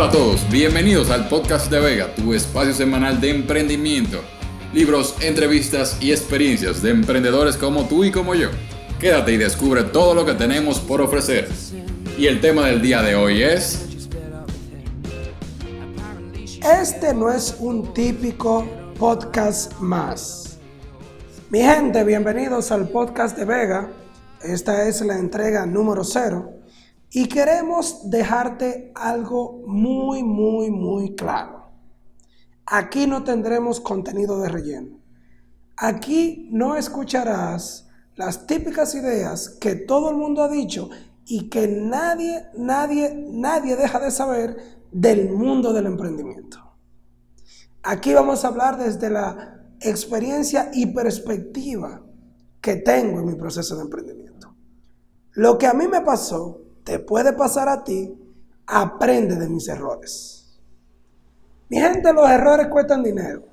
Hola a todos, bienvenidos al podcast de Vega, tu espacio semanal de emprendimiento, libros, entrevistas y experiencias de emprendedores como tú y como yo. Quédate y descubre todo lo que tenemos por ofrecer. Y el tema del día de hoy es... Este no es un típico podcast más. Mi gente, bienvenidos al podcast de Vega. Esta es la entrega número cero. Y queremos dejarte algo muy, muy, muy claro. Aquí no tendremos contenido de relleno. Aquí no escucharás las típicas ideas que todo el mundo ha dicho y que nadie, nadie, nadie deja de saber del mundo del emprendimiento. Aquí vamos a hablar desde la experiencia y perspectiva que tengo en mi proceso de emprendimiento. Lo que a mí me pasó puede pasar a ti, aprende de mis errores. Mi gente, los errores cuestan dinero.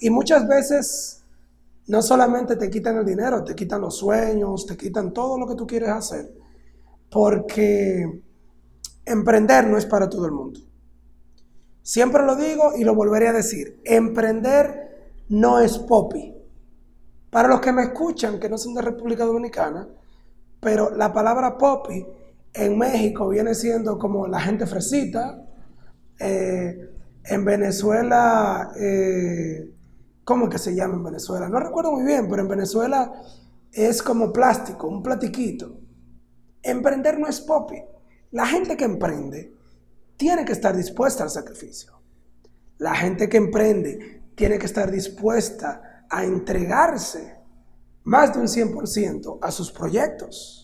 Y muchas veces no solamente te quitan el dinero, te quitan los sueños, te quitan todo lo que tú quieres hacer. Porque emprender no es para todo el mundo. Siempre lo digo y lo volveré a decir. Emprender no es popi. Para los que me escuchan, que no son de República Dominicana, pero la palabra popi en México viene siendo como la gente fresita. Eh, en Venezuela, eh, ¿cómo que se llama en Venezuela? No recuerdo muy bien, pero en Venezuela es como plástico, un platiquito. Emprender no es popi. La gente que emprende tiene que estar dispuesta al sacrificio. La gente que emprende tiene que estar dispuesta a entregarse más de un 100% a sus proyectos.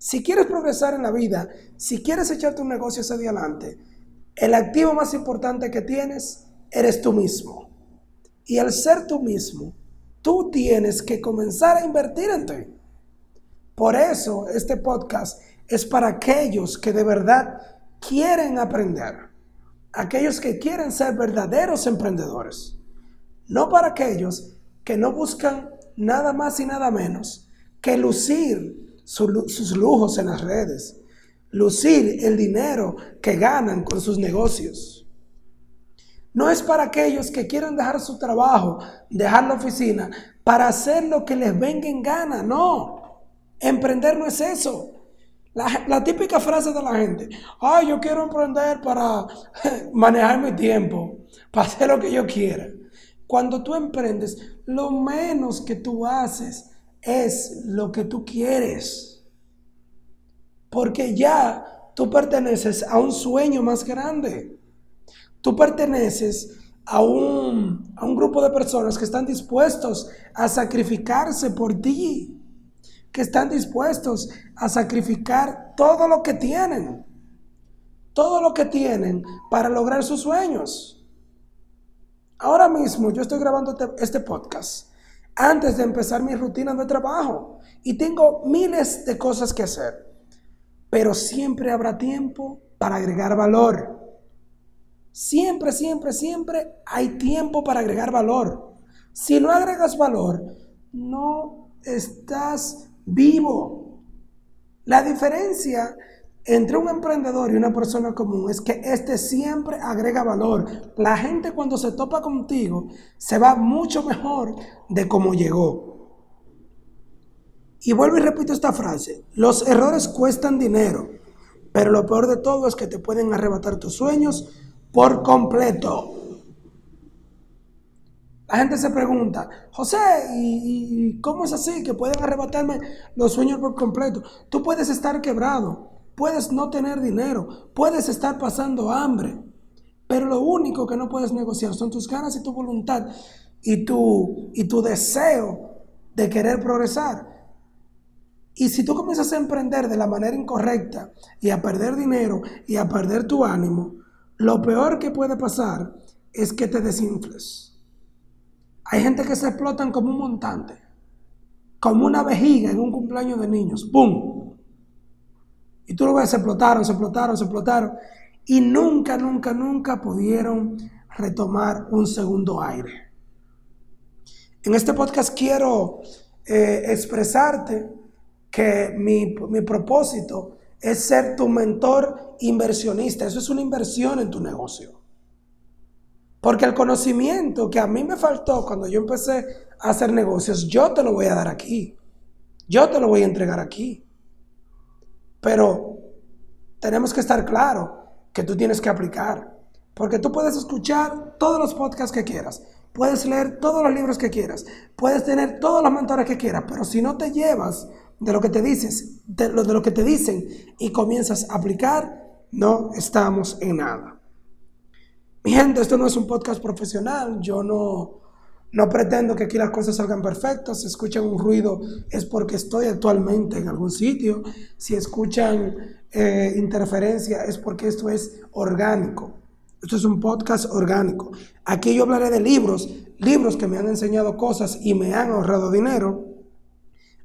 Si quieres progresar en la vida, si quieres echarte un negocio hacia adelante, el activo más importante que tienes eres tú mismo. Y al ser tú mismo, tú tienes que comenzar a invertir en ti. Por eso este podcast es para aquellos que de verdad quieren aprender. Aquellos que quieren ser verdaderos emprendedores. No para aquellos que no buscan nada más y nada menos que lucir sus lujos en las redes, lucir el dinero que ganan con sus negocios. No es para aquellos que quieren dejar su trabajo, dejar la oficina, para hacer lo que les venga en gana. No, emprender no es eso. La, la, típica frase de la gente, ay, yo quiero emprender para manejar mi tiempo, para hacer lo que yo quiera. Cuando tú emprendes, lo menos que tú haces es lo que tú quieres. Porque ya tú perteneces a un sueño más grande. Tú perteneces a un, a un grupo de personas que están dispuestos a sacrificarse por ti. Que están dispuestos a sacrificar todo lo que tienen. Todo lo que tienen para lograr sus sueños. Ahora mismo yo estoy grabando este, este podcast antes de empezar mi rutina de trabajo. Y tengo miles de cosas que hacer. Pero siempre habrá tiempo para agregar valor. Siempre, siempre, siempre hay tiempo para agregar valor. Si no agregas valor, no estás vivo. La diferencia entre un emprendedor y una persona común es que este siempre agrega valor. La gente cuando se topa contigo se va mucho mejor de cómo llegó. Y vuelvo y repito esta frase. Los errores cuestan dinero, pero lo peor de todo es que te pueden arrebatar tus sueños por completo. La gente se pregunta, José, ¿y, cómo es así que pueden arrebatarme los sueños por completo? Tú puedes estar quebrado, puedes no tener dinero, puedes estar pasando hambre, pero lo único que no puedes negociar son tus ganas y tu voluntad y tu, y tu deseo de querer progresar. Y si tú comienzas a emprender de la manera incorrecta y a perder dinero y a perder tu ánimo, lo peor que puede pasar es que te desinfles. Hay gente que se explotan como un montante, como una vejiga en un cumpleaños de niños. ¡Pum! Y tú lo ves, se explotaron, se explotaron, se explotaron. Y nunca, nunca, nunca pudieron retomar un segundo aire. En este podcast quiero eh, expresarte que mi, mi propósito es ser tu mentor inversionista. Eso es una inversión en tu negocio. Porque el conocimiento que a mí me faltó cuando yo empecé a hacer negocios, yo te lo voy a dar aquí. Yo te lo voy a entregar aquí. Pero tenemos que estar claro que tú tienes que aplicar. Porque tú puedes escuchar todos los podcasts que quieras, puedes leer todos los libros que quieras, puedes tener todos los mentores que quieras, pero si no te llevas de lo que te dices, de lo, de lo que te dicen y comienzas a aplicar, no estamos en nada. Mi gente, esto no es un podcast profesional, yo no, no pretendo que aquí las cosas salgan perfectas, si escuchan un ruido es porque estoy actualmente en algún sitio, si escuchan eh, interferencia es porque esto es orgánico. Esto es un podcast orgánico. Aquí yo hablaré de libros, libros que me han enseñado cosas y me han ahorrado dinero.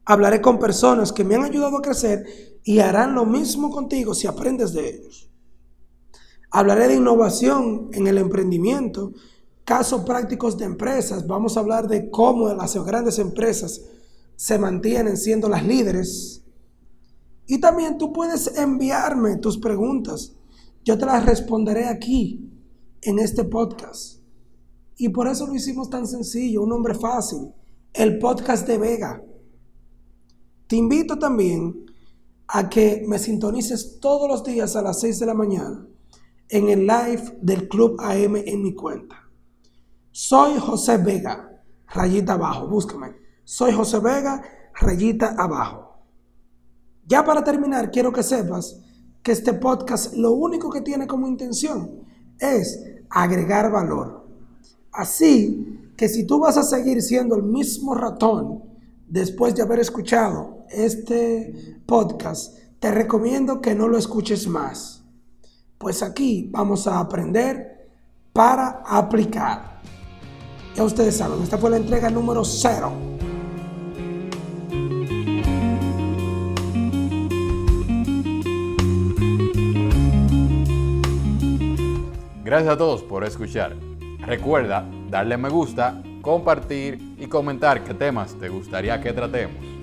Hablaré con personas que me han ayudado a crecer y harán lo mismo contigo si aprendes de ellos. Hablaré de innovación en el emprendimiento, casos prácticos de empresas. Vamos a hablar de cómo las grandes empresas se mantienen siendo las líderes. Y también tú puedes enviarme tus preguntas. Yo te las responderé aquí, en este podcast. Y por eso lo hicimos tan sencillo, un nombre fácil, el podcast de Vega. Te invito también a que me sintonices todos los días a las 6 de la mañana en el live del Club AM en mi cuenta. Soy José Vega, rayita abajo, búscame. Soy José Vega, rayita abajo. Ya para terminar, quiero que sepas que este podcast lo único que tiene como intención es agregar valor. Así que si tú vas a seguir siendo el mismo ratón después de haber escuchado este podcast, te recomiendo que no lo escuches más. Pues aquí vamos a aprender para aplicar. Ya ustedes saben, esta fue la entrega número cero. Gracias a todos por escuchar. Recuerda darle me gusta, compartir y comentar qué temas te gustaría que tratemos.